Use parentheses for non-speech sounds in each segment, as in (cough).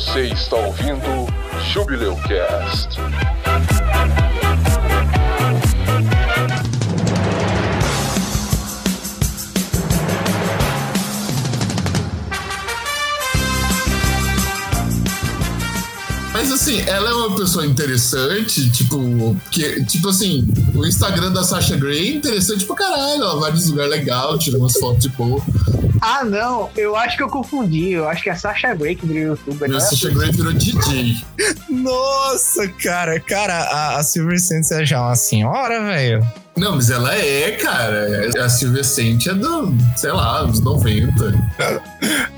Você está ouvindo Jubileu Cast. Mas assim, ela é uma pessoa interessante, tipo, que, tipo assim, o Instagram da Sasha Grey é interessante pra caralho, ela vai nos lugares legais, tira umas fotos de boa. Ah, não, eu acho que eu confundi. Eu acho que é Sasha Grey que virou youtuber. A Né? Sasha Grey virou DJ. Nossa, cara, cara, a, a Silver Sands é já uma senhora, velho. Não, mas ela é, cara. A Silvia Sente é do, sei lá, dos 90.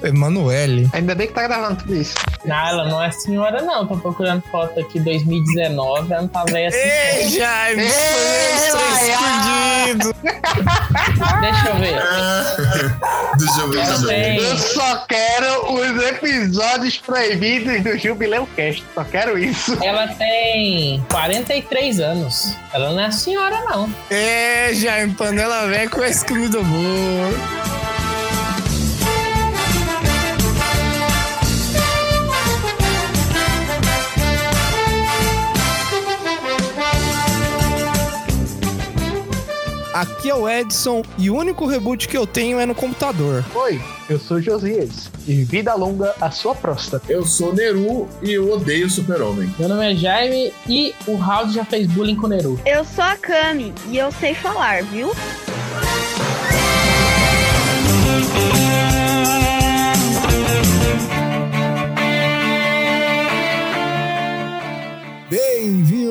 Emanuele. Ainda bem que tá gravando tudo isso. Não, ela não é senhora, não. Tô procurando foto aqui 2019. Ela não tá velha assim. Ei, Jaime, escondido. (laughs) Deixa eu ver. Deixa eu ver, deixa eu ver. Tem. Eu só quero os episódios proibidos do Jubileu Cast. Só quero isso. Ela tem 43 anos. Ela não é senhora, não. É, Jaime, panela velha com esse comida Aqui é o Edson e o único reboot que eu tenho é no computador. Oi, eu sou Josias. E vida longa a sua próstata. Eu sou Neru e eu odeio Super-Homem. Meu nome é Jaime e o Raul já fez bullying com o Neru. Eu sou a Kami e eu sei falar, viu?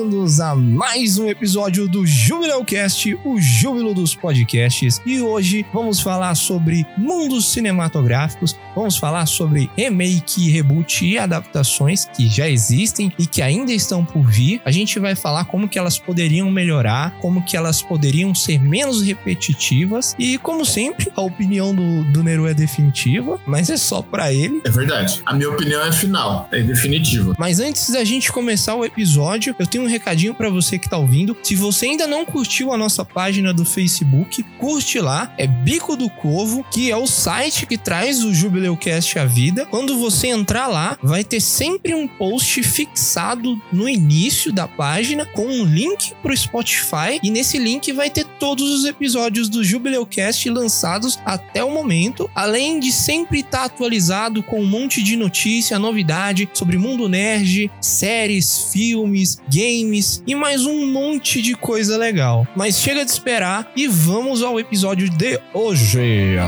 Bem-vindos a mais um episódio do Jubileu Cast, o júbilo dos podcasts. E hoje vamos falar sobre mundos cinematográficos, vamos falar sobre remake, reboot e adaptações que já existem e que ainda estão por vir. A gente vai falar como que elas poderiam melhorar, como que elas poderiam ser menos repetitivas e, como sempre, a opinião do, do Neru é definitiva, mas é só pra ele. É verdade. A minha opinião é final, é definitiva. Mas antes da gente começar o episódio, eu tenho um recadinho pra você que tá ouvindo. Se você ainda não curtiu a nossa página do Facebook, curte lá. É Bico do Corvo, que é o site que traz o Jubileucast à vida. Quando você entrar lá, vai ter sempre um post fixado no início da página com um link pro Spotify e nesse link vai ter todos os episódios do Jubileucast lançados até o momento, além de sempre estar atualizado com um monte de notícia, novidade sobre mundo nerd, séries, filmes, games e mais um monte de coisa legal. Mas chega de esperar e vamos ao episódio de hoje.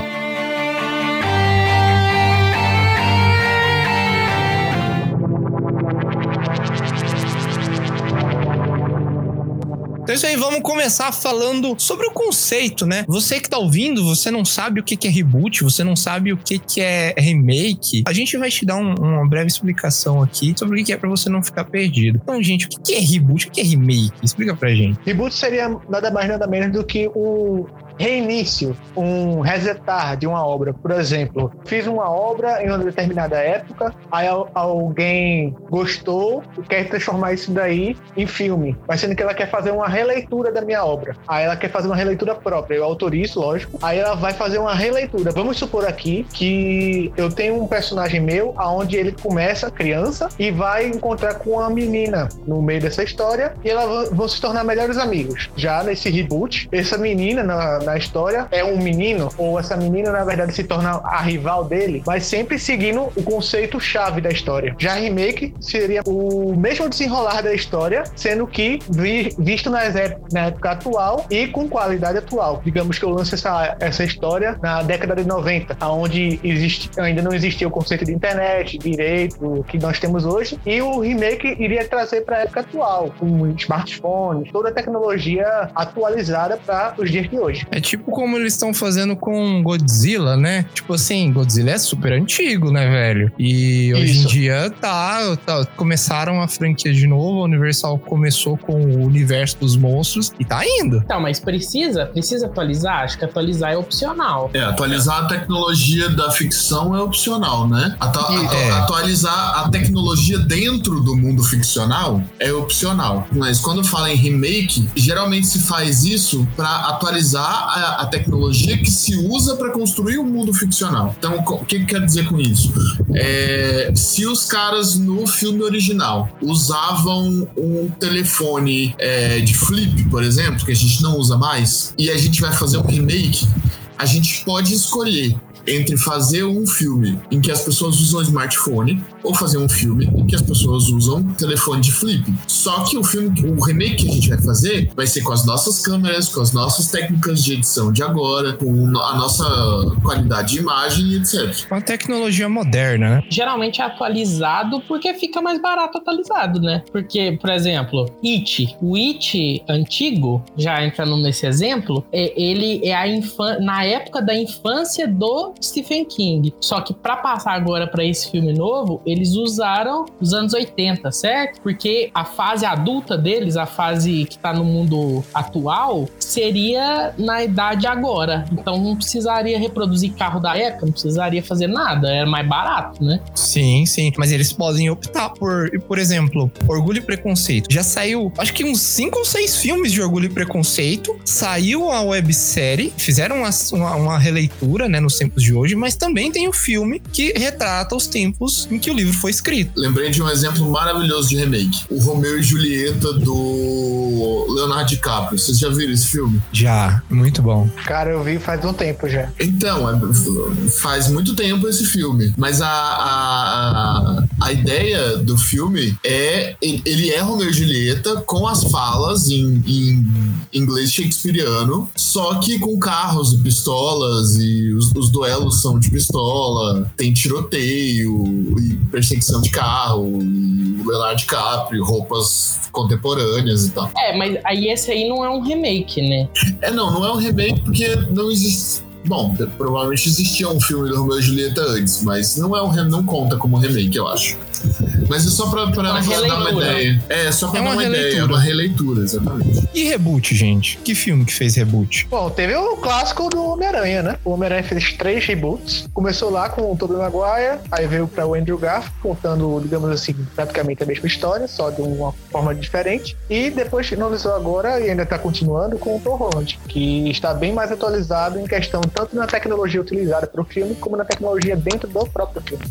É isso aí, vamos começar falando sobre o conceito, né? Você que tá ouvindo, você não sabe o que que é reboot, você não sabe o que que é remake. A gente vai te dar um- uma breve explicação aqui sobre o que é pra você não ficar perdido. Então, gente, o que que é reboot? O que é remake? Explica pra gente. Reboot seria nada mais nada menos do que um reinício, um resetar de uma obra. Por exemplo, fiz uma obra em uma determinada época, aí al- alguém gostou e quer transformar isso daí em filme, mas sendo que ela quer fazer uma releitura da minha obra. Aí ela quer fazer uma releitura própria, eu autorizo, lógico. Aí ela vai fazer uma releitura. Vamos supor aqui que eu tenho um personagem meu aonde ele começa criança e vai encontrar com uma menina no meio dessa história e elas vão se tornar melhores amigos. Já nesse reboot, essa menina na, na história é um menino ou essa menina na verdade se torna a rival dele, mas sempre seguindo o conceito chave da história. Já remake seria o mesmo desenrolar da história, sendo que vi- visto nas na época atual e com qualidade atual. Digamos que eu lance essa, essa história na década de 90, onde existe, ainda não existia o conceito de internet, direito que nós temos hoje, e o remake iria trazer para a época atual, com smartphones, toda a tecnologia atualizada para os dias de hoje. É tipo como eles estão fazendo com Godzilla, né? Tipo assim, Godzilla é super antigo, né, velho? E hoje Isso. em dia tá, tá- Começaram a franquia de novo, a Universal começou com o universo dos monstros e tá indo. Então, mas precisa? Precisa atualizar? Acho que atualizar é opcional. É, atualizar a tecnologia da ficção é opcional, né? Atu- atu- É. Atualizar a tecnologia dentro do mundo ficcional é opcional. Mas quando fala em remake, geralmente se faz isso pra atualizar a, a tecnologia que se usa para construir o um mundo ficcional. Então, o que, que quer dizer com isso? É, se os caras no filme original usavam um telefone é, de flip, por exemplo, que a gente não usa mais, e a gente vai fazer um remake, a gente pode escolher entre fazer um filme em que as pessoas usam smartphone ou fazer um filme em que as pessoas usam telefone de flip. Só que o filme, o remake que a gente vai fazer vai ser com as nossas câmeras, com as nossas técnicas de edição de agora, com a nossa qualidade de imagem e etc. Com a tecnologia moderna, né? Geralmente é atualizado porque fica mais barato atualizado, né? Porque, por exemplo, It, o It antigo, já entrando nesse exemplo, é, ele é a infância, na época da infância do Stephen King. Só que para passar agora para esse filme novo, eles usaram os anos 80, certo? Porque a fase adulta deles, a fase que tá no mundo atual, seria na idade agora. Então não precisaria reproduzir carro da época, não precisaria fazer nada, era mais barato, né? Sim, sim. Mas eles podem optar por, por exemplo, Orgulho e Preconceito. Já saiu, acho que uns 5 ou 6 filmes de Orgulho e Preconceito. Saiu a websérie, fizeram uma, uma, uma releitura, né, nos tempos de hoje, mas também tem o filme que retrata os tempos em que o livro foi escrito. Lembrei de um exemplo maravilhoso de remake: o Romeu e Julieta do Leonardo DiCaprio. Vocês já viram esse filme? Já, muito bom. Cara, eu vi faz um tempo já. Então, é, faz muito tempo esse filme, mas a, a, a ideia do filme é ele é Romeu e Julieta com as falas em, em inglês shakespeariano, só que com carros e pistolas e os, os duelos são de pistola, tem tiroteio e perseguição de carro, e o Leonardo DiCaprio, roupas contemporâneas e tal. É, mas aí esse aí não é um remake, né? É, não, não é um remake porque não existe Bom, provavelmente existia um filme do Romeo e Julieta antes, mas não é um não conta como remake, eu acho. Mas é só pra, pra, pra dar uma ideia. É, só pra é dar uma, uma ideia, é uma releitura, exatamente. E reboot, gente? Que filme que fez reboot? Bom, teve o clássico do Homem-Aranha, né? O Homem-Aranha fez três reboots. Começou lá com o Tobey Maguire, aí veio pra o Andrew Garfield, contando, digamos assim, praticamente a mesma história, só de uma forma diferente. E depois finalizou agora, e ainda tá continuando, com o Tom Holland, que está bem mais atualizado em questão tanto na tecnologia utilizada para o filme, como na tecnologia dentro do próprio filme.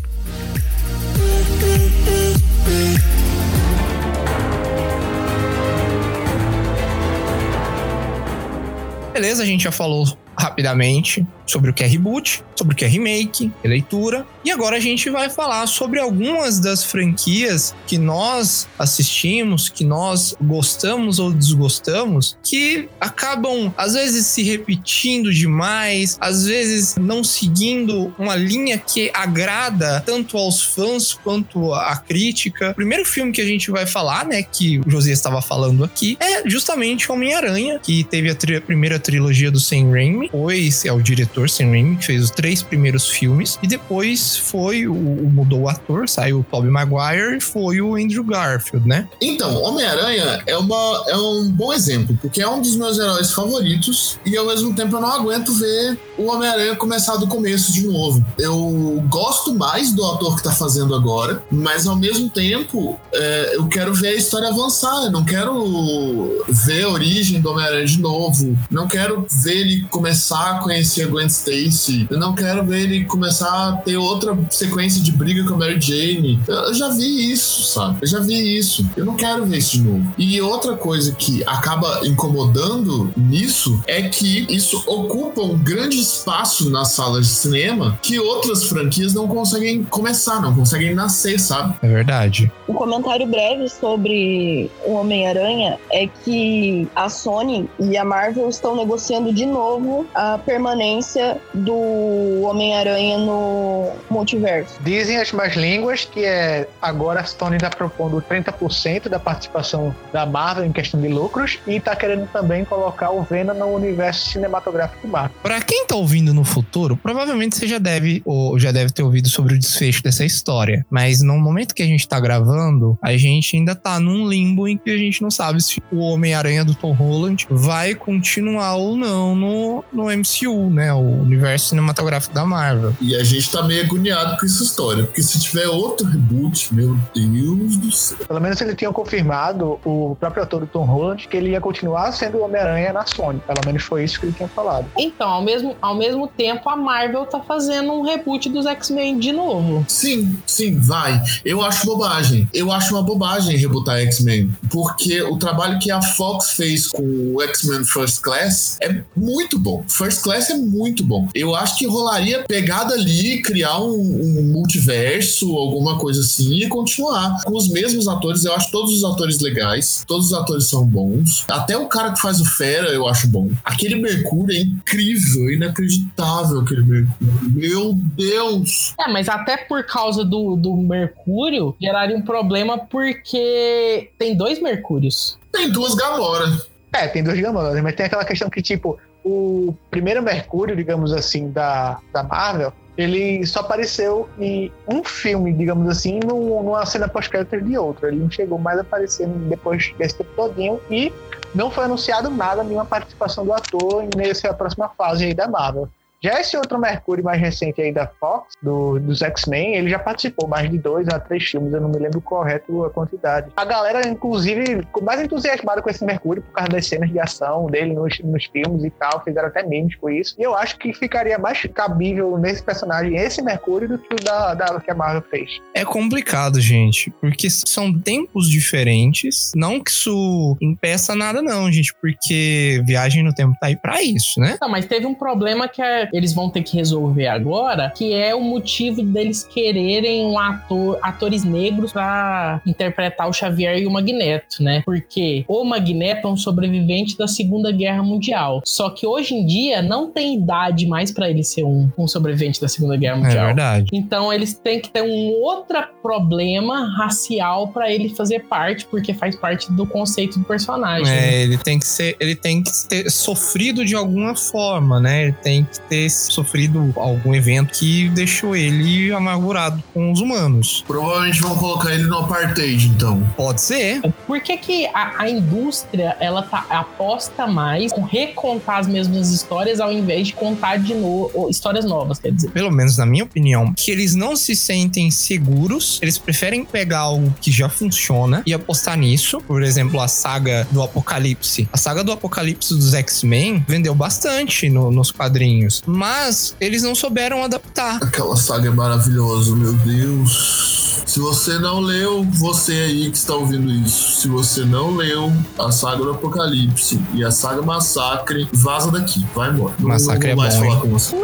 Beleza, a gente já falou rapidamente sobre o que é reboot, sobre o que é remake, releitura. E agora a gente vai falar sobre algumas das franquias que nós assistimos, que nós gostamos ou desgostamos, que acabam às vezes se repetindo demais, às vezes não seguindo uma linha que agrada tanto aos fãs quanto à crítica. O primeiro filme que a gente vai falar, né, que o José estava falando aqui, é justamente Homem-Aranha, que teve a, tri a primeira trilogia do Sam Raimi, depois é o diretor Sam Raimi que fez os três primeiros filmes e depois foi o, mudou o ator, saiu o Tobey Maguire e foi o Andrew Garfield, né? Então, Homem-Aranha é, uma, é um bom exemplo, porque é um dos meus heróis favoritos e ao mesmo tempo eu não aguento ver o Homem-Aranha começar do começo de novo. Eu gosto mais do ator que tá fazendo agora, mas ao mesmo tempo é, eu quero ver a história avançar, eu não quero ver a origem do Homem-Aranha de novo, não quero ver ele começar a conhecer a Stacy. Eu não quero ver ele começar a ter outra sequência de briga com a Mary Jane. Eu já vi isso, sabe? Eu já vi isso. Eu não quero ver isso de novo. E outra coisa que acaba incomodando nisso é que isso ocupa um grande espaço nas salas de cinema que outras franquias não conseguem começar, não conseguem nascer, sabe? É verdade. Um comentário breve sobre o Homem-Aranha é que a Sony e a Marvel estão negociando de novo a permanência do Homem-Aranha no multiverso. Dizem as más línguas que é agora a Sony está propondo 30% da participação da Marvel em questão de lucros e está querendo também colocar o Venom no universo cinematográfico Marvel. Para quem está ouvindo no futuro, provavelmente você já deve ou já deve ter ouvido sobre o desfecho dessa história, mas no momento que a gente está gravando, a gente ainda está num limbo em que a gente não sabe se o Homem-Aranha do Tom Holland vai continuar ou não no, no MCU, né? O universo cinematográfico da Marvel. E a gente tá meio agoniado com essa história, porque se tiver outro reboot, meu Deus do céu. Pelo menos eles tinham confirmado, o próprio ator do Tom Holland, que ele ia continuar sendo o Homem-Aranha na Sony. Pelo menos foi isso que ele tinha falado. Então, ao mesmo, ao mesmo tempo, a Marvel tá fazendo um reboot dos X-Men de novo. Sim, sim, vai. Eu acho bobagem. Eu acho uma bobagem rebootar X-Men. Porque o trabalho que a Fox fez com o X-Men First Class é muito bom. First Class é muito bom. Eu acho que rolaria pegada ali, criar um, um multiverso, alguma coisa assim, e continuar com os mesmos atores. Eu acho todos os atores legais. Todos os atores são bons. Até o cara que faz o Fera eu acho bom. Aquele Mercúrio é incrível, inacreditável aquele Mercúrio. Meu Deus! É, mas até por causa do, do Mercúrio, geraria um problema porque tem dois Mercúrios. Tem duas Gamora. É, tem dois Gamoras, mas tem aquela questão que, tipo, o primeiro Mercúrio, digamos assim, da, da Marvel, ele só apareceu em um filme, digamos assim, num- numa cena pós-crédito de outro. Ele não chegou mais a aparecer depois desse tempo todinho e não foi anunciado nada, nenhuma participação do ator nessa próxima fase aí da Marvel. Já esse outro Mercúrio mais recente aí da Fox, do- dos X-Men, ele já participou mais de dois a três filmes, eu não me lembro correto a quantidade. A galera, inclusive, ficou mais entusiasmada com esse Mercúrio por causa das cenas de ação dele nos, nos filmes e tal, fizeram até memes com isso. E eu acho que ficaria mais cabível nesse personagem esse Mercúrio do que o da, da- que a Marvel fez. É complicado, gente, porque são tempos diferentes. Não que isso impeça nada, não, gente, porque viagem no tempo tá aí pra isso, né? Não, mas teve um problema que é- eles vão ter que resolver agora, que é o motivo deles quererem um ator, atores negros pra interpretar o Xavier e o Magneto, né? Porque o Magneto é um sobrevivente da Segunda Guerra Mundial. Só que hoje em dia não tem idade mais pra ele ser um, um sobrevivente da Segunda Guerra É Mundial. verdade. Então eles têm que ter um outro problema racial pra ele fazer parte, porque faz parte do conceito do personagem. né? É, ele tem que ser, ele tem que ter sofrido de alguma forma, né? Ele tem que ter sofrido algum evento que deixou ele amargurado com os humanos. Provavelmente vão colocar ele no apartheid, então. Pode ser. Por que, que a, a indústria ela tá, aposta mais com recontar as mesmas histórias ao invés de contar de novo histórias novas, quer dizer? Pelo menos na minha opinião, que eles não se sentem seguros, eles preferem pegar algo que já funciona e apostar nisso. Por exemplo, a saga do Apocalipse. A saga do Apocalipse dos X-Men vendeu bastante no- nos quadrinhos, mas eles não souberam adaptar. Aquela saga é maravilhosa, meu Deus. Se você não leu, você aí que está ouvindo isso, se você não leu a saga do Apocalipse e a saga Massacre, vaza daqui, vai embora. Não- Massacre não vou é mais bom, falar hein? com você.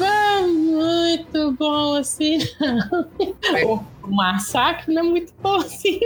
Ah, muito bom assim, não. O massacre não é muito bom assim,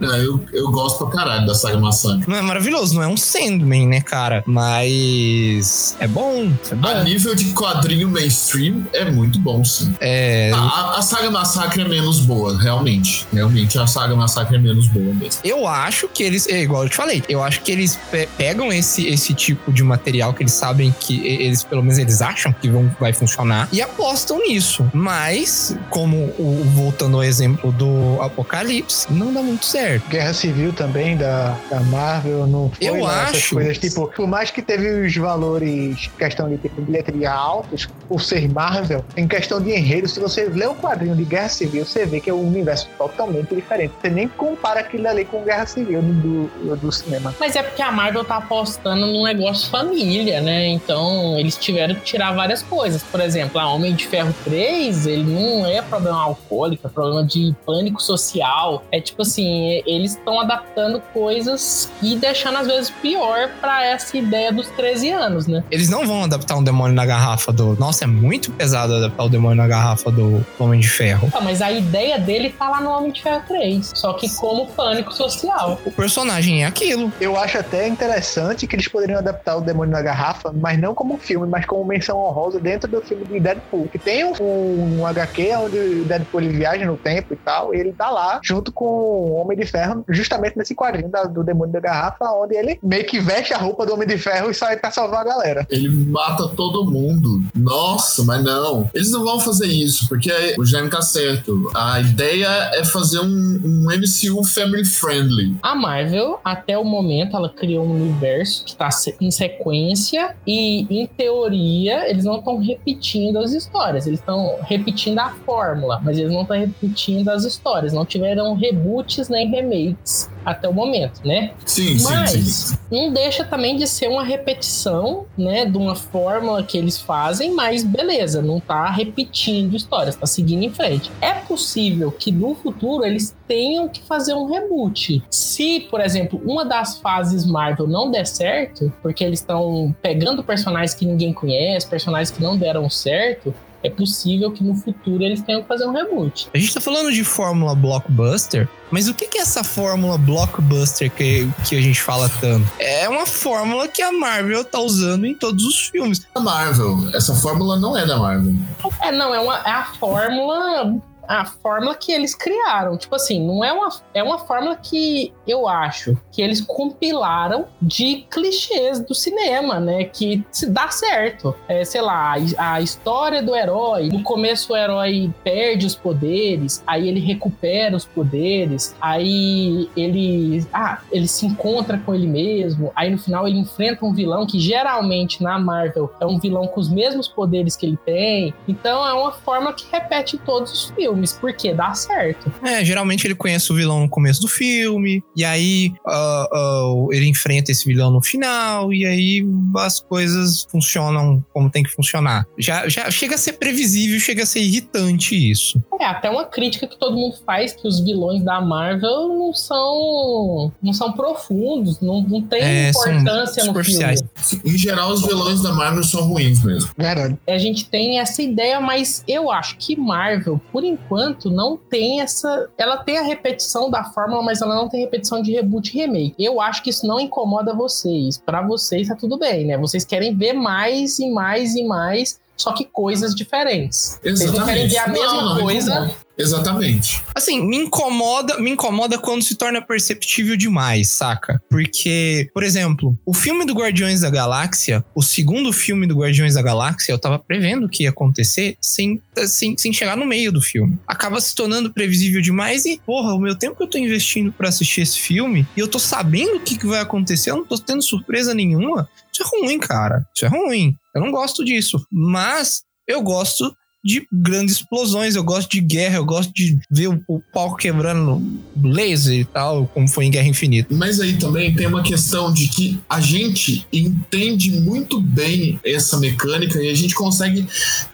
não. É, eu, eu gosto pra caralho da saga Massacre. Não é maravilhoso, não é um Sandman, né, cara? Mas é bom, é bom. A nível de quadrinho mainstream, é muito bom, sim. É, A, a saga Massacre é menos boa, realmente. Realmente, a saga Massacre é menos boa mesmo. Eu acho que eles, é igual eu te falei, eu acho que eles pe- pegam esse, esse tipo de material que eles sabem que eles, pelo menos eles acham que vão, vai funcionar e apostam nisso. Mas, como o, voltando ao exemplo do Apocalipse, não dá muito certo. Guerra Civil também da, da Marvel, não foi Eu lá acho- coisas. Tipo, por mais que teve os valores, questão de tipo, bilheteria altos, por ser Marvel, em questão de enredo, se você lê o quadrinho de Guerra Civil, você vê que é um universo totalmente diferente. Você nem compara aquilo ali com Guerra Civil do, do, do cinema. Mas é porque a Marvel tá apostando num negócio família, né? Então eles tiveram que tirar várias coisas. Por exemplo, a Homem de Ferro 3, ele não é problema alcoólico, é problema de pânico social. É tipo assim, eles estão adaptando coisas e deixando às vezes pior pra essa ideia dos 13 anos, né? Eles não vão adaptar um demônio na garrafa do. Nossa, é muito pesado adaptar o demônio na garrafa do Homem de Ferro. Ah, mas a ideia dele tá lá no Homem de Ferro 3. Só que como pânico social. O personagem é aquilo. Eu acho até interessante que eles poderiam adaptar o Demônio na Garrafa, mas não como filme, mas como menção honrosa dentro do filme de Deadpool. Que tem um, um HQ onde o Deadpool ele viaja no tempo e tal, e ele tá lá junto com o Homem de Ferro, justamente nesse quadrinho da- do Demônio da Garrafa, onde ele meio que veste a roupa do Homem de Ferro e sai pra salvar a galera. Ele mata todo mundo. Nossa, mas não. Eles não vão fazer isso, porque o Jaime tá certo. A ideia é fazer um, um MCU family friendly. A Marvel, até o momento, ela criou um universo que tá em sequência e, em teoria, eles não estão repetindo as histórias. Eles estão repetindo a fórmula, mas eles não estão repetindo as histórias. Não tiveram reboots nem remakes até o momento, né? Sim, sim, Mas sim. não deixa também de ser uma repetição, né, de uma fórmula que eles fazem, mas beleza, não tá repetindo histórias, tá seguindo em frente. É possível que no futuro eles tenham que fazer um reboot. Se, por exemplo, uma das fases Marvel não der certo, porque eles estão pegando personagens que ninguém conhece, personagens que não deram certo, é possível que no futuro eles tenham que fazer um reboot. A gente tá falando de fórmula blockbuster, mas o que é essa fórmula blockbuster que, que a gente fala tanto? É uma fórmula que a Marvel tá usando em todos os filmes. Da Marvel. Essa fórmula não é da Marvel. É, não, é, uma, é a fórmula. A fórmula que eles criaram. Tipo assim, não é uma. É uma fórmula que eu acho que eles compilaram de clichês do cinema, né? Que se dá certo. É, sei lá, a, história do herói. No começo o herói perde os poderes, aí ele recupera os poderes, aí ele. Ah, ele se encontra com ele mesmo. Aí no final ele enfrenta um vilão que geralmente na Marvel é um vilão com os mesmos poderes que ele tem. Então é uma forma que repete todos os filmes, porque dá certo. É, geralmente ele conhece o vilão no começo do filme, e aí ah, ah, ele enfrenta esse vilão no final, e aí as coisas funcionam como tem que funcionar. Já, já chega a ser previsível, chega a ser irritante isso. É até uma crítica que todo mundo faz que os vilões da Marvel não são não são profundos, não, não tem É, são importância no superficiais. filme. Em geral, os vilões da Marvel são ruins mesmo. Verdade. A gente tem essa ideia, mas eu acho que Marvel, por enquanto, não tem essa. Ela tem a repetição da fórmula, mas ela não tem repetição de reboot e remake. Eu acho que isso não incomoda vocês. Pra vocês tá tudo bem, né? Vocês querem ver mais e mais e mais, só que coisas diferentes. Vocês não querem Exatamente. ver a mesma Não, não coisa. incomoda. Exatamente. Assim, me incomoda, me incomoda quando se torna perceptível demais, saca? Porque, por exemplo, o filme do Guardiões da Galáxia, o segundo filme do Guardiões da Galáxia, eu tava prevendo que ia acontecer sem, sem, sem chegar no meio do filme. Acaba se tornando previsível demais e, porra, o meu tempo que eu tô investindo pra assistir esse filme e eu tô sabendo o que, que vai acontecer, eu não tô tendo surpresa nenhuma. Isso é ruim, cara. Isso é ruim. Eu não gosto disso. Mas eu gosto de grandes explosões, eu gosto de guerra, eu gosto de ver o, o pau quebrando laser e tal, como foi em Guerra Infinita. Mas aí também tem uma questão de que a gente entende muito bem essa mecânica e a gente consegue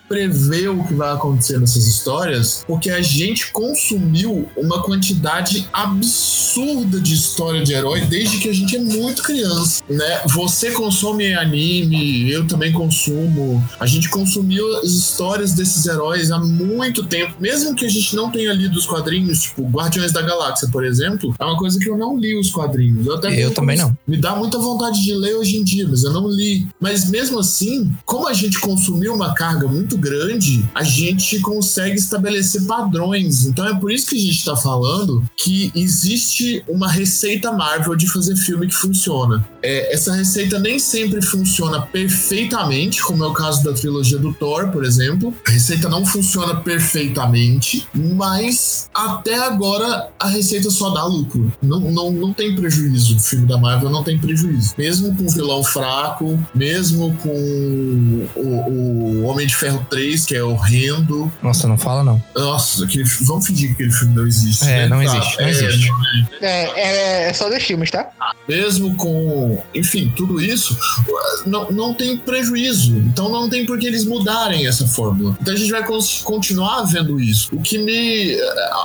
prever o que vai acontecer nessas histórias, porque a gente consumiu uma quantidade absurda de história de herói desde que a gente é muito criança, né? Você consome anime, eu também consumo. A gente consumiu as histórias desses heróis há muito tempo, mesmo que a gente não tenha lido os quadrinhos, tipo Guardiões da Galáxia, por exemplo, é uma coisa que eu não li os quadrinhos. Eu, até Eu também não. Me dá muita vontade de ler hoje em dia, mas eu não li. Mas mesmo assim, como a gente consumiu uma carga muito grande, a gente consegue estabelecer padrões. Então é por isso que a gente tá falando que existe uma receita Marvel de fazer filme que funciona. É, essa receita nem sempre funciona perfeitamente, como é o caso da trilogia do Thor, por exemplo. A receita não funciona perfeitamente, mas até agora a receita só dá lucro. Não, não, não tem prejuízo. O filme da Marvel não tem prejuízo. Mesmo com o vilão fraco, mesmo com o, o Homem de Ferro 3, que é horrendo. Nossa, não fala não. Nossa, aquele, vamos fingir que aquele filme não existe. É, né? não Tá, existe, não é, existe. É, é, é só dos filmes, tá? mesmo com, enfim, tudo isso, não, não tem prejuízo. Então não tem por que eles mudarem essa fórmula. Então a gente vai continuar vendo isso. O que me.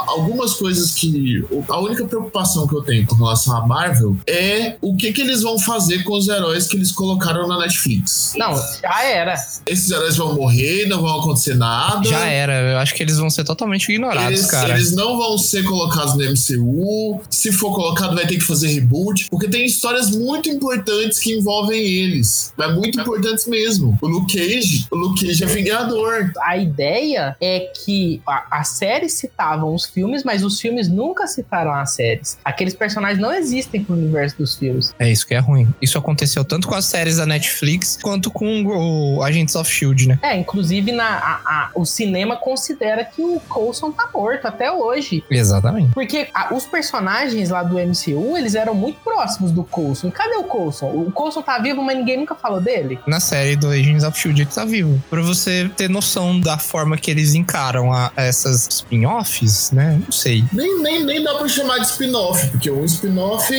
Algumas coisas que. A única preocupação que eu tenho com relação à Marvel é o que, que eles vão fazer com os heróis que eles colocaram na Netflix. Não, já era. Esses heróis vão morrer, não vão acontecer nada. Já era, eu acho que eles vão ser totalmente ignorados, Eles, cara. eles não vão ser colocados no MCU. Se for colocado, vai ter que fazer reboot. Porque tem histórias muito importantes que envolvem eles. Mas muito importantes mesmo. O Luke Cage, o Luke Cage é Vingador. A ideia é que a, a série citava os filmes, mas os filmes nunca citaram as séries. Aqueles personagens não existem pro universo dos filmes. É isso que é ruim. Isso aconteceu tanto com as séries da Netflix quanto com o Agents of Shield, né? É, inclusive na, a- a- o cinema considera que o Coulson tá morto até hoje. Exatamente. Porque a- os personagens lá do MCU, eles eram muito próximos do Coulson. Cadê o Coulson? O Coulson tá vivo, mas ninguém nunca falou dele. Na série do Agents of Shield ele tá vivo. Pra você ter noção da forma que eles encaram a, a essas spin-offs, né? Não sei. Nem, nem, nem dá pra chamar de spin-off, porque o spin-off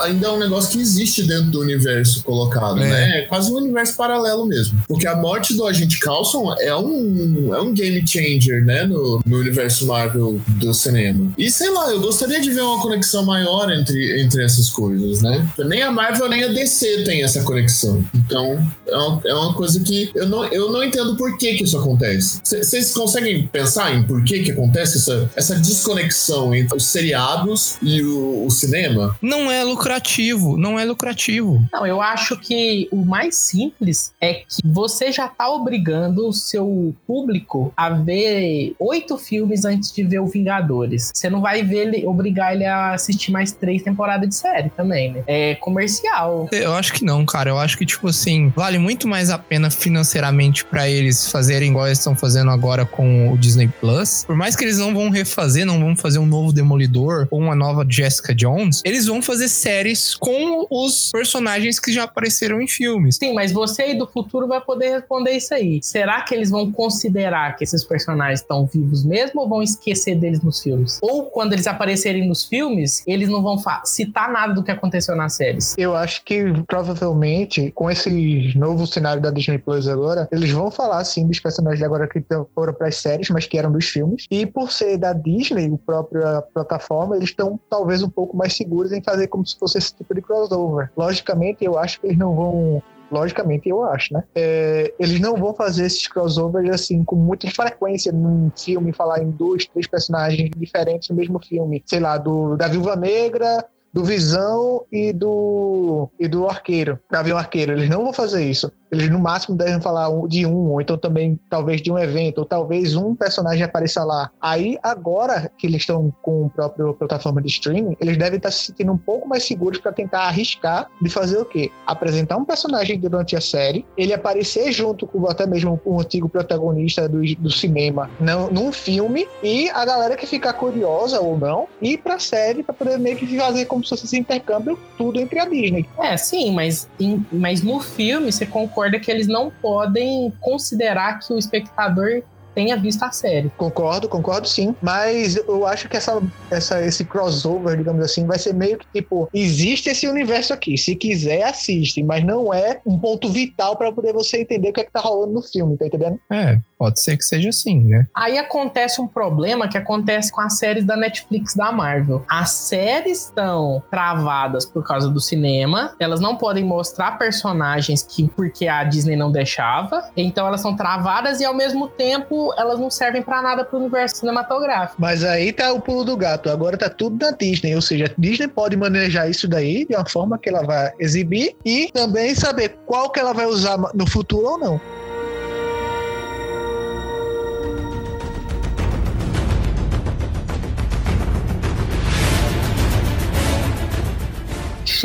ainda é um negócio que existe dentro do universo colocado, É. né? É quase um universo paralelo mesmo. Porque a morte do Agente Coulson é um, é um game changer, né? No, no universo Marvel do cinema. E sei lá, eu gostaria de ver uma conexão maior entre, entre essas coisas, né? Nem a Marvel nem a DC tem essa conexão. Então, é uma, é uma coisa que eu não, eu não entendo por que, que isso acontece. Vocês conseguem pensar em por que, que acontece essa, essa desconexão entre os seriados e o, o cinema? Não é lucrativo, não é lucrativo. Não, eu acho que o mais simples é que você já tá obrigando o seu público a ver oito filmes antes de ver o Vingadores. Você não vai ver ele, obrigar ele a assistir mais três temporadas de série também, né? É comercial. Eu acho que não, cara. Eu acho que, tipo assim, vale muito mais a pena financeiramente pra eles fazerem igual eles estão fazendo agora com o Disney Plus. Por mais que eles não vão refazer, não vão fazer um novo Demolidor ou uma nova Jessica Jones, eles vão fazer séries com os personagens que já apareceram em filmes. Sim, mas você aí do futuro vai poder responder isso aí. Será que eles vão considerar que esses personagens estão vivos mesmo ou vão esquecer deles nos filmes? Ou quando eles aparecerem nos filmes, eles não vão citar nada do que aconteceu nas séries? Eu acho que provavelmente, com esse novo cenário da Disney Plus agora, eles vão falar sim dos personagens agora que foram para as séries, mas que eram dos filmes. E por ser da Disney, a própria plataforma, eles estão talvez um pouco mais seguros em fazer como se fosse esse tipo de crossover. Logicamente, eu acho que eles não vão Logicamente, eu acho, né? É, eles não vão fazer esses crossovers assim com muita frequência num filme, falar em dois, três personagens diferentes no mesmo filme. Sei lá, do da Viúva Negra, do Visão e do e do Arqueiro, Gavião Arqueiro. Eles não vão fazer isso. Eles no máximo devem falar um- de um, ou então também talvez de um evento, ou talvez um personagem apareça lá. Aí agora que eles estão com o próprio plataforma de streaming, eles devem estar se sentindo um pouco mais seguros para tentar arriscar de fazer o quê? Apresentar um personagem durante a série, ele aparecer junto com até mesmo o antigo protagonista do, do cinema não, num filme e a galera que ficar curiosa ou não ir pra série para poder meio que fazer como se fosse esse intercâmbio tudo entre a Disney. É, sim, mas, em- mas no filme você concorda que eles não podem considerar que o espectador tenha visto a série. Concordo, concordo sim. Mas eu acho que essa, essa, esse crossover, digamos assim, vai ser meio que tipo: existe esse universo aqui. Se quiser, assiste. Mas não é um ponto vital para poder você entender o que é que tá rolando no filme, tá entendendo? É, pode ser que seja assim, né? Aí acontece um problema que acontece com as séries da Netflix da Marvel. As séries estão travadas por causa do cinema, elas não podem mostrar personagens que porque a Disney não deixava, então elas são travadas e ao mesmo tempo elas não servem pra nada pro universo cinematográfico. Mas aí tá o pulo do gato. Agora tá tudo na Disney. Ou seja, a Disney pode manejar isso daí de uma forma que ela vai exibir e também saber qual que ela vai usar no futuro ou não.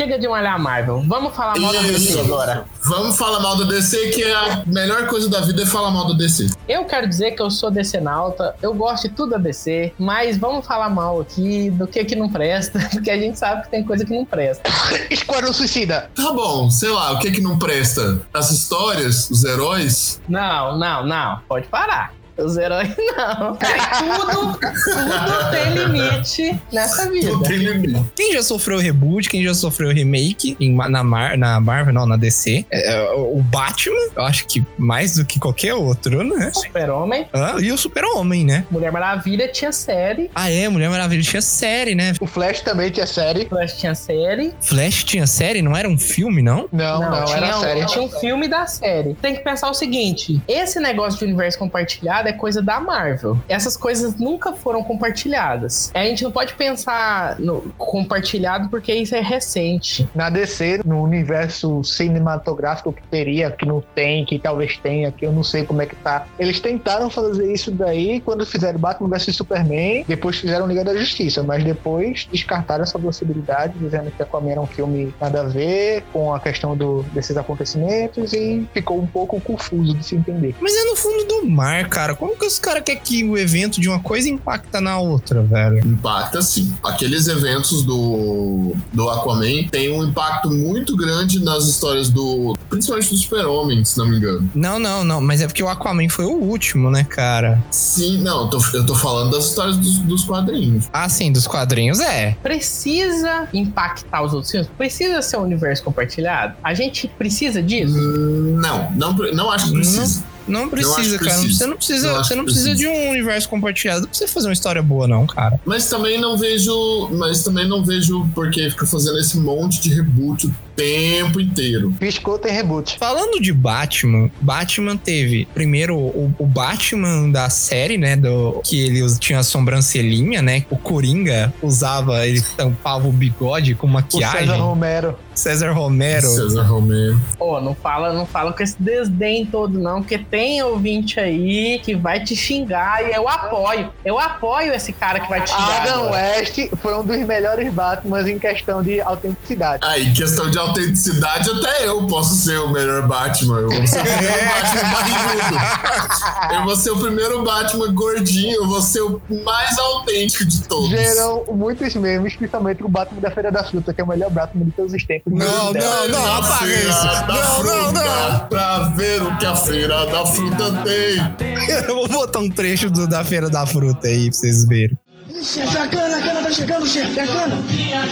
Chega de malhar a Marvel. Vamos falar mal da DC Isso. agora. Vamos falar mal do DC, que é a melhor coisa da vida é falar mal do DC. Eu quero dizer que eu sou DC nauta, eu gosto de tudo da DC, mas vamos falar mal aqui do que que não presta, (laughs) porque a gente sabe que tem coisa que não presta. Esquadrão Suicida. Tá bom, sei lá, o que que não presta? As histórias, os heróis? Não, não, não, pode parar. Os heróis (laughs) não. Tudo, tudo tem limite nessa vida. Não tem limite. Quem já sofreu reboot, quem já sofreu remake em na, Mar, na Marvel, não, na DC, é, o Batman, eu acho que mais do que qualquer outro, né? Super-Homem, Ah, e o Super-Homem, né? Mulher Maravilha tinha série, Ah, é, Mulher Maravilha tinha série, né? O Flash também tinha série. Flash tinha série. Flash tinha série, não era um filme, não? Não, não, tinha, era um- série. tinha um filme da série. Tem que pensar o seguinte: esse negócio de universo compartilhado é coisa da Marvel. Essas coisas nunca foram compartilhadas. A gente não pode pensar no compartilhado porque isso é recente. Na DC, no universo cinematográfico que teria, que não tem, que talvez tenha, que eu não sei como é que tá. Eles tentaram fazer isso daí quando fizeram Batman vs Superman, depois fizeram Liga da Justiça, mas depois descartaram essa possibilidade, dizendo que Aquaman era um filme nada a ver com a questão do, desses acontecimentos e ficou um pouco confuso de se entender. Mas é no fundo do mar, cara. Como que os caras querem que o evento de uma coisa impacta na outra, velho? Impacta sim. Aqueles eventos do, do Aquaman têm um impacto muito grande nas histórias do. Principalmente do Super-Homem, se não me engano. Não, não, não. Mas é porque o Aquaman foi o último, né, cara? Sim, não, eu tô, eu tô falando das histórias dos, dos quadrinhos. Ah, sim, dos quadrinhos é. Precisa impactar os outros filmes? Precisa ser um universo compartilhado? A gente precisa disso? Hum, Não, não, não acho que precisa. Não precisa, cara. precisa. Você não precisa, Não você não que precisa de precisa. um universo compartilhado pra você fazer uma história boa, não, cara. Mas também não vejo. Mas também não vejo porque fica fazendo esse monte de reboot o tempo inteiro. Piscou tem reboot. Falando de Batman, Batman teve primeiro o, o Batman da série, né? Do, que ele tinha a sobrancelhinha, né? O Coringa usava, ele tampava o bigode com O maquiagem. César Romero. César Romero. César Romero. Pô, não fala, não fala com esse desdém todo, não, porque tem ouvinte aí que vai te xingar e eu apoio. Eu apoio esse cara que vai te xingar. Adam agora. West foi um dos melhores Batmans em questão de autenticidade. Aí, questão de autenticidade, até eu posso ser o melhor Batman. Eu vou ser o primeiro (laughs) Batman barrigudo. Eu vou ser o primeiro Batman gordinho. Eu vou ser o mais autêntico de todos. Geram muitos memes, principalmente o Batman da Feira da Fruta, que é o melhor Batman de todos os tempos. Não, não, não, apaga isso. Não, não, não. Pra ver o que a feira da fruta tem. (laughs) Eu vou botar um trecho do- da Feira da Fruta aí pra vocês verem. Chefe, a cana, a cana tá chegando, chefe, a cana. A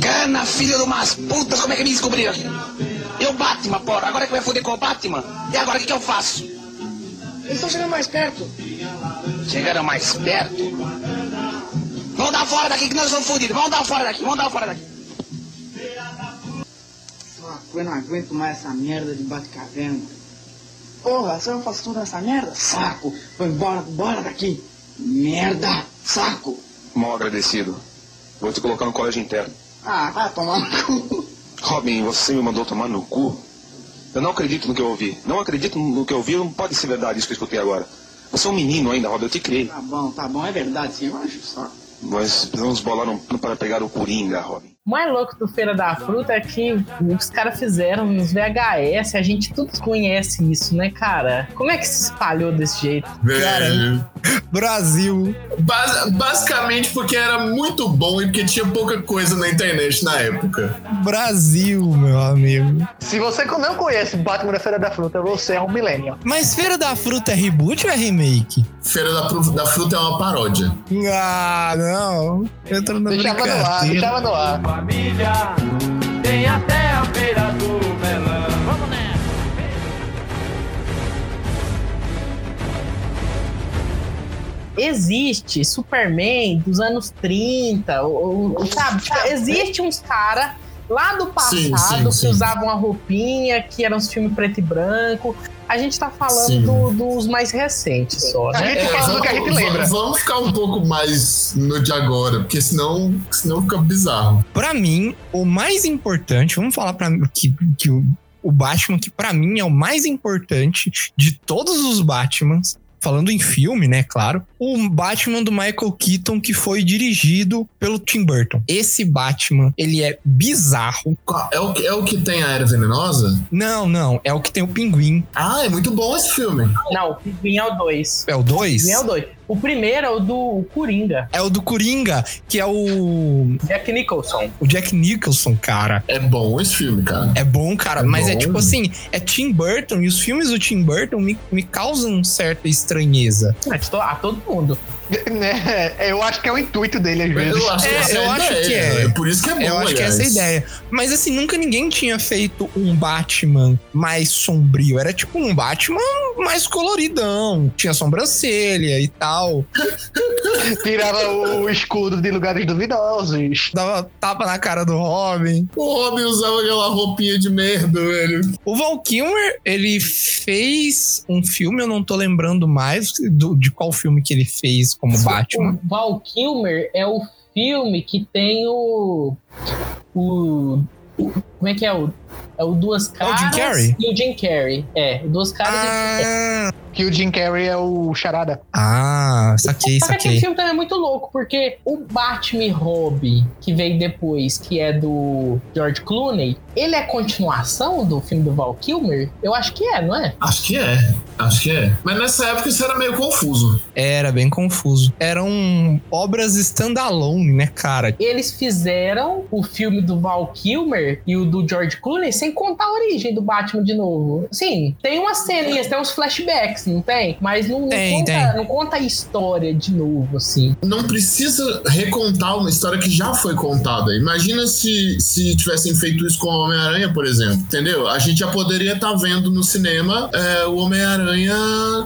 cana, filho de umas putas, como é que me descobriram? Eu Batman, porra, agora que vai foder com o Batman? E agora o que, que eu faço? Eles estão chegando mais perto. Chegaram mais perto? Vamos dar fora daqui que nós somos fodidos. Vamos dar fora daqui, vamos dar fora daqui. Eu não aguento mais essa merda de bate-caverna. Porra, só eu faço tudo essa merda? Saco! Vou embora, bora daqui! Merda! Saco! Mal agradecido. Vou te colocar no colégio interno. Ah, vai tomar no cu! Robin, você me mandou tomar no cu? Eu não acredito no que eu ouvi. Não acredito no que eu ouvi. Não pode ser verdade isso que eu escutei agora. Você é um menino ainda, Robin. Eu te criei. Tá bom, tá bom, é verdade sim, eu acho só. Nós precisamos bolar um plano para pegar o Coringa, Robin. O mais louco do Feira da Fruta é que os caras fizeram nos VHS, a gente tudo conhece isso, né, cara? Como é que se espalhou desse jeito? Velho. Brasil. Bas- basicamente porque era muito bom e porque tinha pouca coisa na internet na época. Brasil, meu amigo. Se você não conhece Batman da Feira da Fruta, você é um millennial. Mas Feira da Fruta é reboot ou é remake? Feira da, da Fruta é uma paródia. Ah, não. Entra na Deixava no ar, deixava no ar. Família tem até a feira do melão. Vamos nessa. Existe Superman dos anos 30, ou, ou- sabe? Existe uns caras lá do passado Sim, sim, que sim. usavam a roupinha, que eram os filmes preto e branco. A gente tá falando do- dos mais recentes só, A né? gente fala do que a gente vamos- lembra. Vamos ficar um pouco mais no de agora, porque senão, senão fica bizarro. Pra mim, o mais importante, vamos falar para que, que o, o Batman, que pra mim é o mais importante de todos os Batmans, falando em filme, né, claro, o Batman do Michael Keaton que foi dirigido pelo Tim Burton. Esse Batman, ele é bizarro. É o, que- é o que tem a era venenosa? Não, não, é o que tem o Pinguim. Ah, é muito bom esse filme. Não, o Pinguim é o 2. É o 2? Pinguim é o 2. O primeiro é o do Coringa, É o do Coringa, que é o, Jack Nicholson. o Jack Nicholson, cara. É bom esse filme, cara. É bom, cara, É mas é bom. tipo assim, é Tim Burton e os filmes do Tim Burton me, me causam certa estranheza. To- a todo mundo. Né? Eu acho que é o intuito dele, às vezes. Eu acho que É, essa é eu a acho que é. É por isso que é bom, Eu acho que essa é a aliás. ideia. Mas assim, nunca ninguém tinha feito um Batman mais sombrio. Era tipo um Batman mais coloridão. Tinha sobrancelha e tal. (laughs) Tirava o escudo de lugares duvidosos. Dava tapa na cara do Robin. O Robin usava aquela roupinha de merda, velho. O Val Kilmer, ele fez um filme, eu não tô lembrando mais do- de qual filme que ele fez como Batman. O Val Kilmer é o filme que tem o. O. o- como é que é o. É o Duas É o Caras Jim Carrey? e o Jim Carrey. É, o Duas Caras e o Jim Carrey. Ah, Que o Jim Carrey é o charada. ah, saquei, Só que aquele saquei. filme também é muito louco, porque o Batman e Robin, que veio depois, que é do George Clooney, ele é continuação do filme do Val Kilmer? Eu acho que é, não é? Acho que é. Acho que é. Mas nessa época isso era meio confuso. Era bem confuso. Eram obras standalone, né, cara? Eles fizeram o filme do Val Kilmer e o do George Clooney sem contar a origem do Batman de novo. Sim, tem umas ceninhas, tem uns flashbacks, não tem? Mas não, não Tem, conta, tem. não conta a história de novo, assim. Não precisa recontar uma história que já foi contada. Imagina se, se tivessem feito isso com o Homem-Aranha, por exemplo. Entendeu? A gente já poderia estar vendo no cinema é, o Homem-Aranha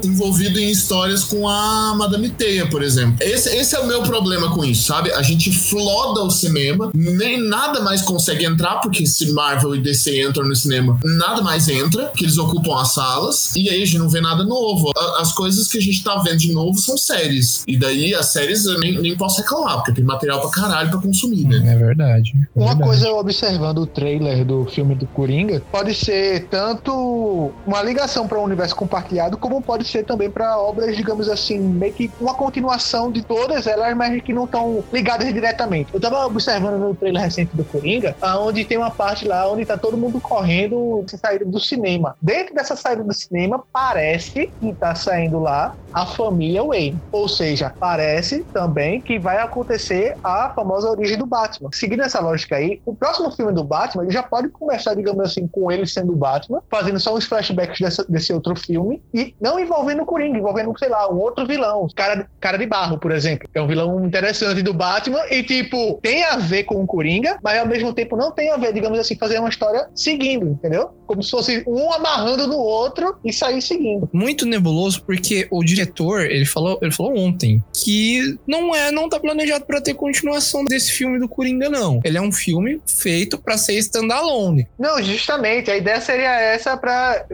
envolvido em histórias com a Madame Teia, por exemplo. Esse, esse é o meu problema com isso, sabe? A gente floda o cinema, nem nada mais consegue entrar, porque se Marvel e DC entram no cinema, nada mais entra, que eles ocupam as salas, e aí a gente não vê nada novo. As coisas que a gente tá vendo de novo são séries. E daí as séries eu nem, nem posso reclamar, porque tem material pra caralho pra consumir, né? É verdade. é Uma verdade. coisa, eu observando o trailer do filme do Coringa, pode ser tanto uma ligação para o universo compartilhado, como pode ser também para obras, digamos assim, meio que uma continuação de todas elas, mas que não estão ligadas diretamente. Eu tava observando no trailer recente do Coringa, onde tem uma parte lá onde tá todo mundo correndo saída do cinema. Dentro dessa saída do cinema, parece que tá saindo lá a família Wayne. Ou seja, parece também que vai acontecer a famosa origem do Batman. Seguindo essa lógica aí, o próximo filme do Batman ele já pode começar, digamos assim, com ele sendo o Batman, fazendo só uns flashbacks dessa- desse outro filme e não envolvendo o Coringa, envolvendo, sei lá, um outro vilão, cara, cara de barro, por exemplo. É um vilão interessante do Batman e, tipo, tem a ver com o Coringa, mas ao mesmo tempo não tem a ver, digamos assim, fazer uma história seguindo, entendeu? Como se fosse um amarrando no outro e sair seguindo. muito nebuloso porque o diretor, ele falou, ele falou ontem que não é, não tá planejado pra ter continuação desse filme do Coringa não. Ele é um filme feito pra ser standalone. Não, justamente. A ideia seria essa pra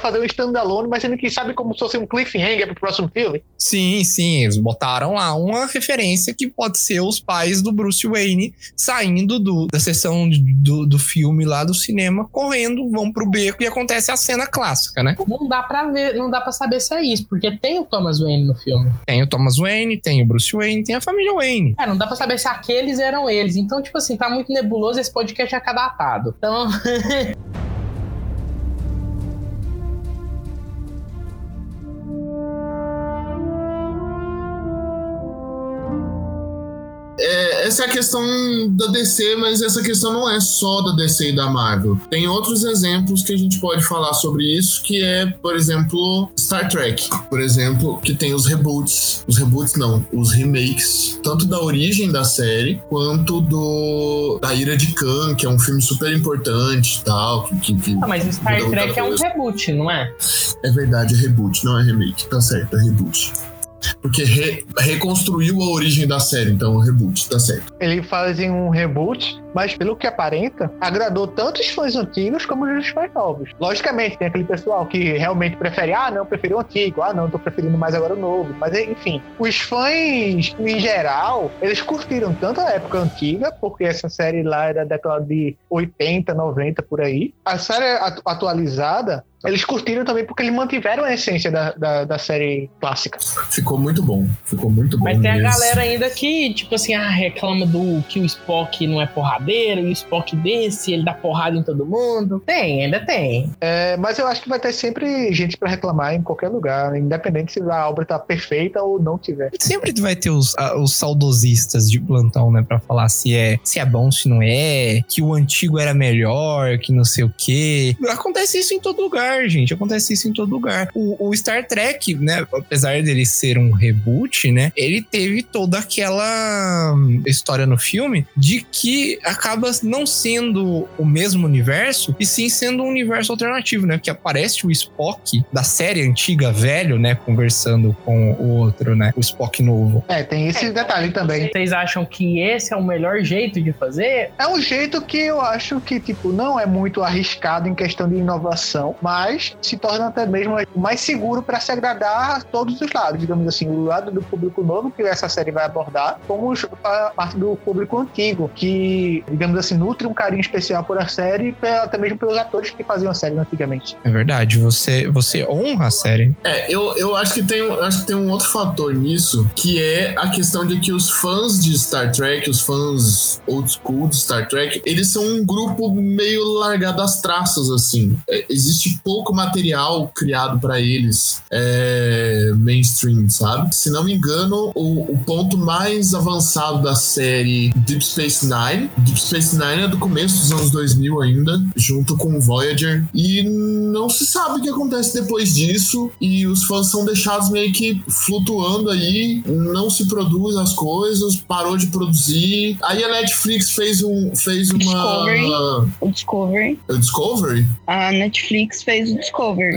fazer um standalone, mas sendo que sabe como se fosse um cliffhanger pro próximo filme. Sim, sim, eles botaram lá uma referência que pode ser os pais do Bruce Wayne saindo do, da sessão do, do filme lá do cinema, correndo, vão pro beco e acontece a cena clássica, né? Não dá pra ver, não dá pra saber se é isso, porque tem o Thomas Wayne no filme. Tem o Thomas Wayne, tem o Bruce Wayne, tem a família Wayne. É, não dá pra saber se aqueles eram eles. Então, tipo assim, tá muito nebuloso esse podcast é cadatado. Então, (laughs) É, essa é a questão da DC, mas essa questão não é só da DC e da Marvel. Tem outros exemplos que a gente pode falar sobre isso, que é, por exemplo, Star Trek. Por exemplo, que tem os reboots. Os reboots não, os remakes. Tanto da origem da série, quanto do da Ira de Khan, que é um filme super importante e tal. Que, que, ah, mas o Star Trek é um reboot, não é? É verdade, é reboot, não é remake. Tá certo, é reboot. Porque re- reconstruiu a origem da série, então é reboot, tá certo. Ele fazem um reboot, mas pelo que aparenta, agradou tanto os fãs antigos como os fãs novos. Logicamente, tem aquele pessoal que realmente prefere, ah, não, preferi o antigo, ah, não, tô preferindo mais agora o novo. Mas enfim, os fãs, em geral, eles curtiram tanto a época antiga, porque essa série lá era da década de 80, 90 por aí. A série atu- atualizada, eles curtiram também porque eles mantiveram a essência da, da, da série clássica. Ficou muito bom, ficou muito bom. Mas tem a mesmo. galera ainda que, tipo assim, ah, reclama do que o Spock não é porradeiro, e o Spock desse, ele dá porrada em todo mundo. Tem, ainda tem. É, mas eu acho que vai ter sempre gente pra reclamar em qualquer lugar, independente se a obra tá perfeita ou não tiver. Sempre vai ter os, a- os saudosistas de plantão, né? Pra falar se é, se é bom, se não é, que o antigo era melhor, que não sei o quê. Acontece isso em todo lugar. Lugar, gente. Acontece isso em todo lugar. O, o Star Trek, né? Apesar dele ser um reboot, né? Ele teve toda aquela hum, história no filme de que acaba não sendo o mesmo universo e sim sendo um universo alternativo, né? Que aparece o Spock da série antiga, velho, né? Conversando com o outro, né? O Spock novo. É, tem esse detalhe também. Vocês acham que esse é o melhor jeito de fazer? É um jeito que eu acho que, tipo, não é muito arriscado em questão de inovação, mas se torna até mesmo mais seguro para se agradar a todos os lados, digamos assim, o lado do público novo que essa série vai abordar, como a parte do público antigo, que, digamos assim, nutre um carinho especial por a série, pe- até mesmo pelos atores que faziam a série antigamente. É verdade. Você, você honra a série. É, eu, eu acho que tem, acho que tem um outro fator nisso, que é a questão de que os fãs de Star Trek, os fãs old school de Star Trek, eles são um grupo meio largado às traças, assim. É, existe pouco material criado pra eles é, mainstream, sabe? Se não me engano, o, o ponto mais avançado da série Deep Space Nine, Deep Space Nine é do começo dos anos 2000 ainda, junto com o Voyager, e não se sabe o que acontece depois disso, e os fãs são deixados meio que flutuando aí, não se produz as coisas, parou de produzir. Aí a Netflix fez um fez Discovery. uma O Discovery. o Discovery. A Netflix fez o Discovery.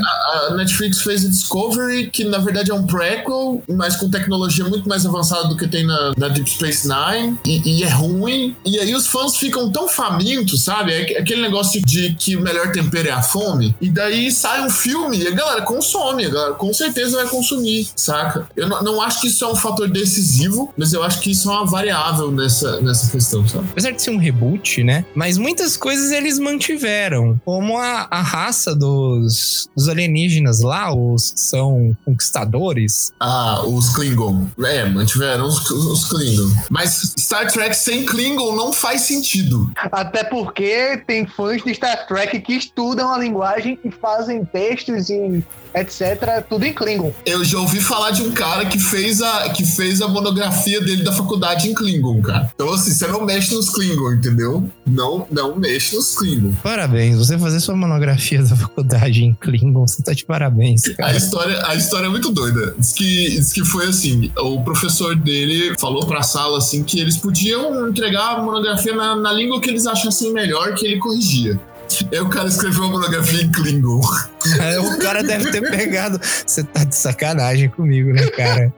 A Netflix fez o Discovery, que na verdade é um prequel, mas com tecnologia muito mais avançada do que tem na, na Deep Space Nine, e, e é ruim. E aí os fãs ficam tão famintos, sabe? É aquele negócio de que o melhor tempero é a fome. E daí sai um filme e a galera consome, a galera com certeza vai consumir, saca? Eu não, não acho que isso é um fator decisivo, mas eu acho que isso é uma variável nessa, nessa questão, sabe? Apesar de ser um reboot, né? Mas muitas coisas eles mantiveram. Como a, a raça dos, dos alienígenas lá, os que são conquistadores. Ah, os Klingon. É, mantiveram os, os Klingon. Mas Star Trek sem Klingon não faz sentido. Até porque tem fãs de Star Trek que estudam a linguagem e fazem textos e etc. Tudo em Klingon. Eu já ouvi falar de um cara que fez a, que fez a monografia dele da faculdade em Klingon, cara. Então, assim, você não mexe nos Klingon, entendeu? Não, não mexe nos Klingon. Parabéns, você fazer sua monografia da faculdade em Klingon, você tá de parabéns, A cara. história, a história é muito doida. Diz que, diz que foi assim: o professor dele falou pra sala assim que eles podiam entregar a monografia na, na língua que eles achassem melhor que ele corrigia. Aí o cara escreveu a monografia em Klingon. Aí o cara deve ter pegado. Você tá de sacanagem comigo, né, cara?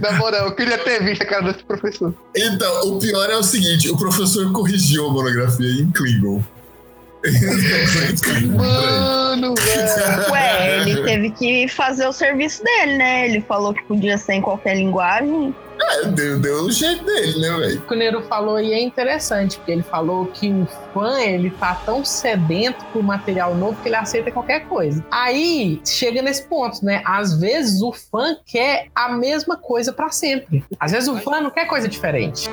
Na moral, eu queria ter visto a cara desse professor. Então, o pior é o seguinte: o professor corrigiu a monografia em Klingon. Mano, velho. Ué, ele teve que fazer o serviço dele, né? Ele falou que podia ser em qualquer linguagem. É, deu, deu o jeito dele, né, velho? O que o Nero falou e é interessante, porque ele falou que o fã, ele tá tão sedento por material novo que ele aceita qualquer coisa. Aí, chega nesse ponto, né? Às vezes o fã quer a mesma coisa pra sempre. Às vezes o fã não quer coisa diferente.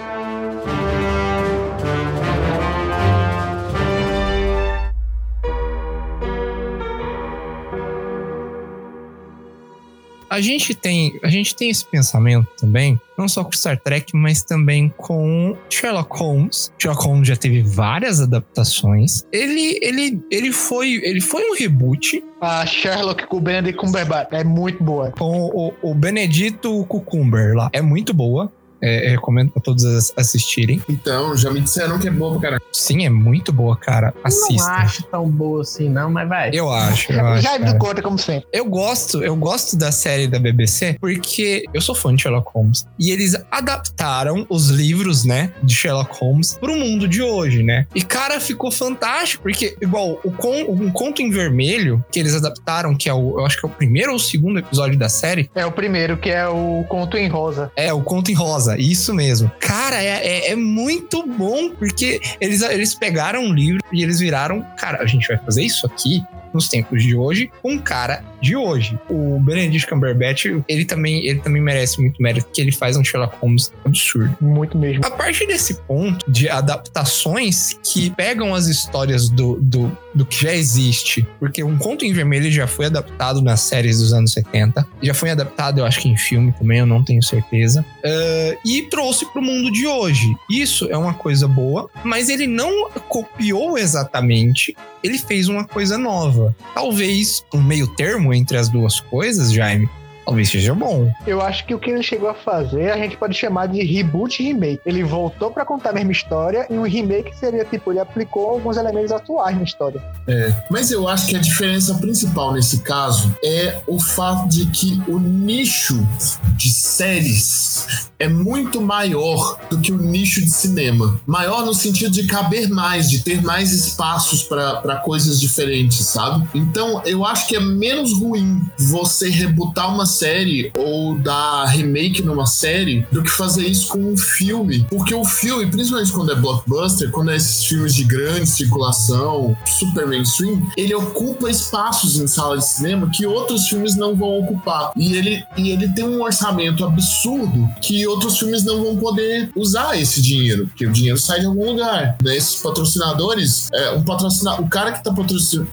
A gente tem, a gente tem esse pensamento também, não só com Star Trek, mas também com Sherlock Holmes. Sherlock Holmes já teve várias adaptações. Ele, ele, ele foi, ele foi um reboot A Sherlock com o Benedict Cumberbatch é muito boa. com o, o Benedito Cucumber lá. É muito boa. É, eu recomendo pra todos as- assistirem. Então, já me disseram que é boa pra caralho. Sim, é muito boa, cara. Não Assista. acho tão boa assim, não, mas vai. Eu acho, eu acho. Já é do conta, como sempre. Eu gosto, eu gosto da série da BBC porque eu sou fã de Sherlock Holmes e eles adaptaram os livros, né, de Sherlock Holmes pro mundo de hoje, né? E cara, ficou fantástico porque igual o con, um conto em vermelho que eles adaptaram, que é o, eu acho que é o primeiro ou o segundo episódio da série, É o primeiro, que é o Conto em Rosa. é o conto em rosa, isso mesmo. Cara, é, é, é muito bom porque eles, eles pegaram um livro e eles viraram, cara, a gente vai fazer isso aqui nos tempos de hoje com um cara de hoje. O Benedict Cumberbatch, ele também, ele também merece muito mérito porque ele faz um Sherlock Holmes absurdo. Muito mesmo. A partir desse ponto de adaptações que pegam as histórias do, do, do que já existe, porque um conto em vermelho já foi adaptado nas séries dos anos 70, já foi adaptado, eu acho que em filme também, eu não tenho certeza, eh, e trouxe para o mundo de hoje. Isso é uma coisa boa, mas ele não copiou exatamente ele fez uma coisa nova. Talvez um meio termo entre as duas coisas, Jaime, talvez seja bom. Eu acho que o que ele chegou a fazer, a gente pode chamar de reboot remake. Ele voltou pra contar a mesma história e um remake seria tipo, ele aplicou alguns elementos atuais na história. É, mas eu acho que a diferença principal nesse caso é o fato de que o nicho de séries é muito maior do que o nicho de cinema. Maior no sentido de caber mais, de ter mais espaços para coisas diferentes, sabe? Então eu acho que é menos ruim você rebutar uma série ou dar remake numa série do que fazer isso com um filme. Porque o filme, principalmente quando é blockbuster, quando é esses filmes de grande circulação, super mainstream, ele ocupa espaços em sala de cinema que outros filmes não vão ocupar. E ele, e ele tem um orçamento absurdo que outros filmes não vão poder usar esse dinheiro, porque o dinheiro sai de algum lugar. Né? Esses patrocinadores, é, um patrocina, o cara que, tá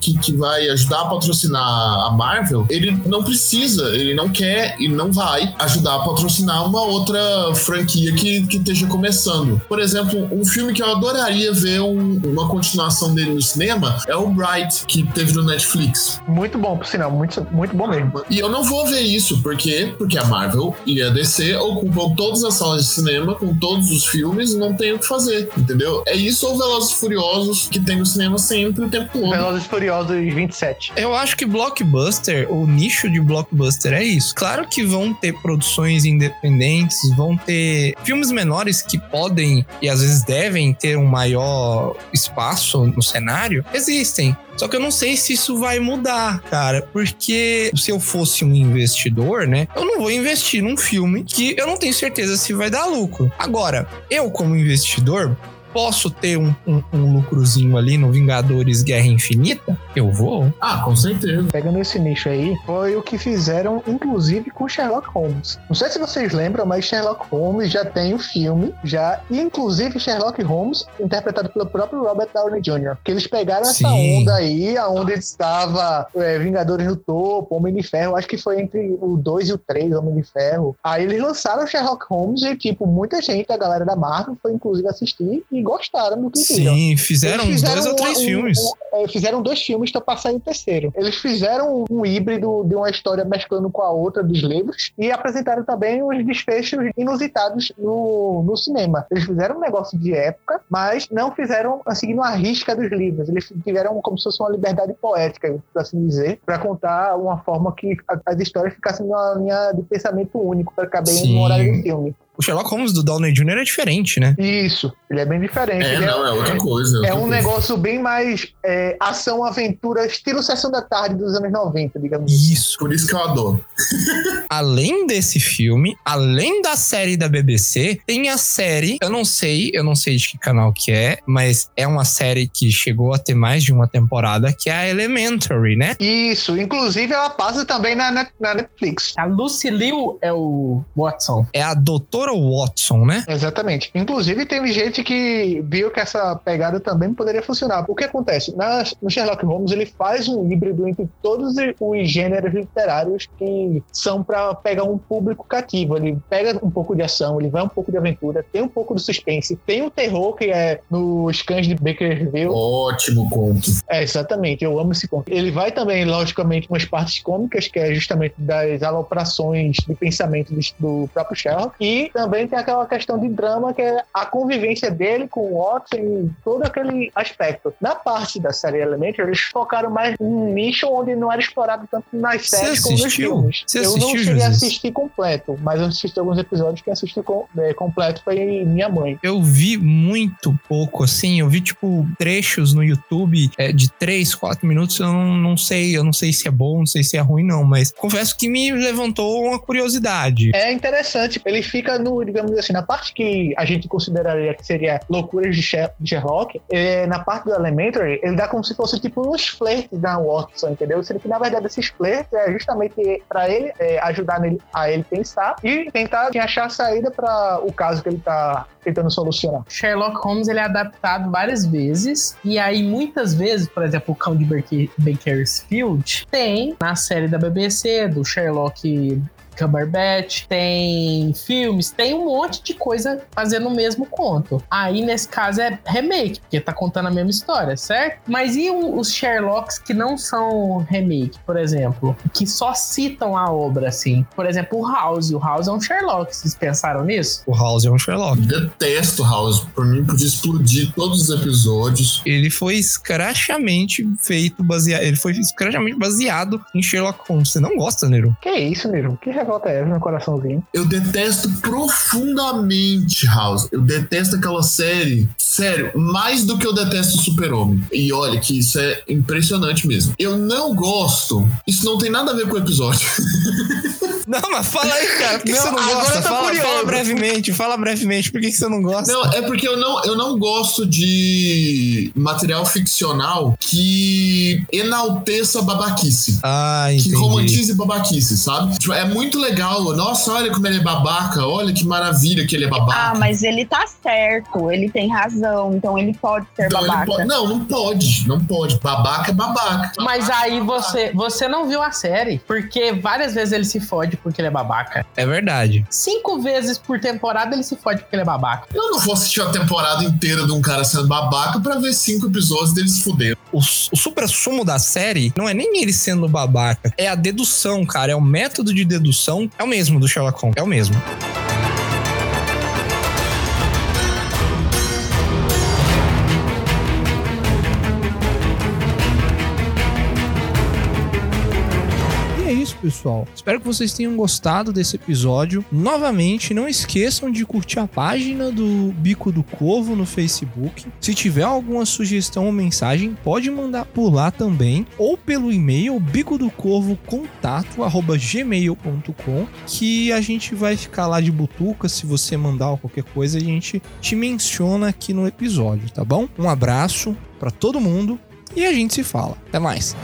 que, que vai ajudar a patrocinar a Marvel, ele não precisa, ele não quer e não vai ajudar a patrocinar uma outra franquia que, que esteja começando. Por exemplo, um filme que eu adoraria ver um- uma continuação dele no cinema é o Bright, que teve no Netflix. Muito bom, por sinal, muito, muito bom mesmo. E eu não vou ver isso, por quê? Porque a Marvel e a DC ocupam todas as salas de cinema com todos os filmes e não tem o que fazer, entendeu? É isso ou Velozes e Furiosos que tem no cinema sempre o tempo todo. Velozes e Furiosos 27. Eu acho que blockbuster, o nicho de blockbuster é isso. Claro que vão ter produções independentes, vão ter filmes menores que podem e às vezes devem ter um maior espaço no cenário. Existem. Só que eu não sei se isso vai mudar, cara, porque se eu fosse um investidor, né, eu não vou investir num filme que eu não tenho certeza se vai dar lucro. Agora, eu como investidor, posso ter um, um, um lucrozinho ali no Vingadores Guerra Infinita? Eu vou. Ah, com certeza. Pegando esse nicho aí, foi o que fizeram, inclusive, com Sherlock Holmes. Não sei se vocês lembram, mas Sherlock Holmes já tem o filme, já, e inclusive Sherlock Holmes, interpretado pelo próprio Robert Downey Jr. Que eles pegaram essa Sim. onda aí, aonde estava é, Vingadores no topo, Homem de Ferro, acho que foi entre o 2 e o 3, Homem de Ferro. Aí eles lançaram Sherlock Holmes e, tipo, muita gente, a galera da Marvel, foi inclusive assistir e gostaram do que viram. Sim, fizeram uns dois ou três um- filmes. um- é, fizeram dois filmes, pra sair o terceiro. Eles fizeram um híbrido de uma história mesclando com a outra dos livros e apresentaram também os desfechos inusitados no, no cinema. Eles fizeram um negócio de época, mas não fizeram seguindo a risca dos livros. Eles tiveram como se fosse uma liberdade poética, por assim dizer, para contar uma forma que as histórias ficassem numa linha de pensamento único para caber Sim. no horário do filme. O Sherlock Holmes do Downey Jr. é diferente, né? Isso, ele é bem diferente. É, Ele não, é outra coisa. É outra um coisa. negócio bem mais é, ação, aventura, estilo Sessão da Tarde dos anos 90, digamos assim. Isso. Por isso que eu adoro. (laughs) Além desse filme, além da série da BBC, tem a série, eu não sei, eu não sei de que canal que é, mas é uma série que chegou a ter mais de uma temporada, que é a Elementary, né? Isso, inclusive ela passa também na, Net- na Netflix. A Lucy Liu é o Watson. É a Doutora Watson, né? Exatamente. Inclusive, teve gente que viu que essa pegada também poderia funcionar. O que acontece? Na- no Sherlock Holmes, ele faz um híbrido entre todos os gêneros literários que são para pegar um público cativo. Ele pega um pouco de ação, ele vai um pouco de aventura, tem um pouco de suspense, tem o terror, que é nos cães de Bakerville. Ótimo conto. É, exatamente, eu amo esse conto. Ele vai também, logicamente, umas partes cômicas, que é justamente das aloprações de pensamento do, do próprio Sherlock. E também tem aquela questão de drama, que é a convivência dele com o Watson e todo aquele aspecto. Na parte da série Elementary, eles focaram mais num nicho onde não era explorado tanto nas Você séries como nos assistiu? filmes. Você eu não assistiu, cheguei a assistir completo, mas eu assisti alguns episódios que assisti com, é, completo foi minha mãe. Eu vi muito pouco, assim, eu vi, tipo, trechos no YouTube é, de 3, 4 minutos, eu não, não sei, eu não sei se é bom, não sei se é ruim, não, mas confesso que me levantou uma curiosidade. É interessante, ele fica no, digamos assim, na parte que a gente consideraria que seria loucuras de Sher- de Sherlock, é, na parte do Elementary, ele dá como se fosse tipo uns flertes da Watson, entendeu? Sendo que na verdade esses flertes é justamente para ele é, ajudar nele, a ele pensar e tentar assim, achar a saída para o caso que ele tá tentando solucionar. Sherlock Holmes ele é adaptado várias vezes e aí muitas vezes, por exemplo, o Cão de Baker- Bakersfield tem na série da BBC do Sherlock Cumberbatch, tem filmes, tem um monte de coisa fazendo o mesmo conto. Aí, nesse caso, é remake, porque tá contando a mesma história, certo? Mas e o- os Sherlocks que não são remake, por exemplo? Que só citam a obra, assim? Por exemplo, o House. O House é um Sherlock, vocês pensaram nisso? O House é um Sherlock. Detesto House. Por mim, podia explodir todos os episódios. Ele foi escrachamente feito, baseado. Ele foi escrachamente baseado em Sherlock Holmes. Você não gosta, Nero? Que isso, Niro? Que revolta é essa no coraçãozinho? Eu detesto profundamente House. Eu detesto aquela série. Sério, mais do que eu detesto Super-Homem. E olha que isso é impressionante mesmo. Eu não gosto. Isso não tem nada a ver com o episódio. (laughs) Não, mas fala aí, cara. Por que Não, você não agora gosta? eu tô Fala, curioso. fala brevemente, fala brevemente. Por que, que você não gosta? Não, é porque eu não, eu não gosto de material ficcional que enalteça babaquice. Ah, Que entendi. romantize babaquice, sabe? Tipo, é muito legal. Nossa, olha como ele é babaca. Olha que maravilha que ele é babaca. Ah, mas ele tá certo, ele tem razão, então ele pode ser Então babaca. pode- Não, não pode. Não pode. Babaca é babaca. Mas aí você, você não viu a série, porque várias vezes ele se fode porque ele é babaca. É verdade. Cinco vezes por temporada ele se fode porque ele é babaca. Eu não vou assistir a temporada inteira de um cara sendo babaca pra ver cinco episódios dele se fuder. O, o supra-sumo da série não é nem ele sendo babaca, é a dedução, cara. É o método de dedução. É o mesmo do Sherlock Holmes. É o mesmo. Pessoal. Espero que vocês tenham gostado desse episódio. Novamente, não esqueçam de curtir a página do Bico do Corvo no Facebook. Se tiver alguma sugestão ou mensagem, pode mandar por lá também, ou pelo e-mail bico do corvo contato@gmail.com, que a gente vai ficar lá de butuca se você mandar qualquer coisa, a gente te menciona aqui no episódio, tá bom? Um abraço para todo mundo e a gente se fala. Até mais.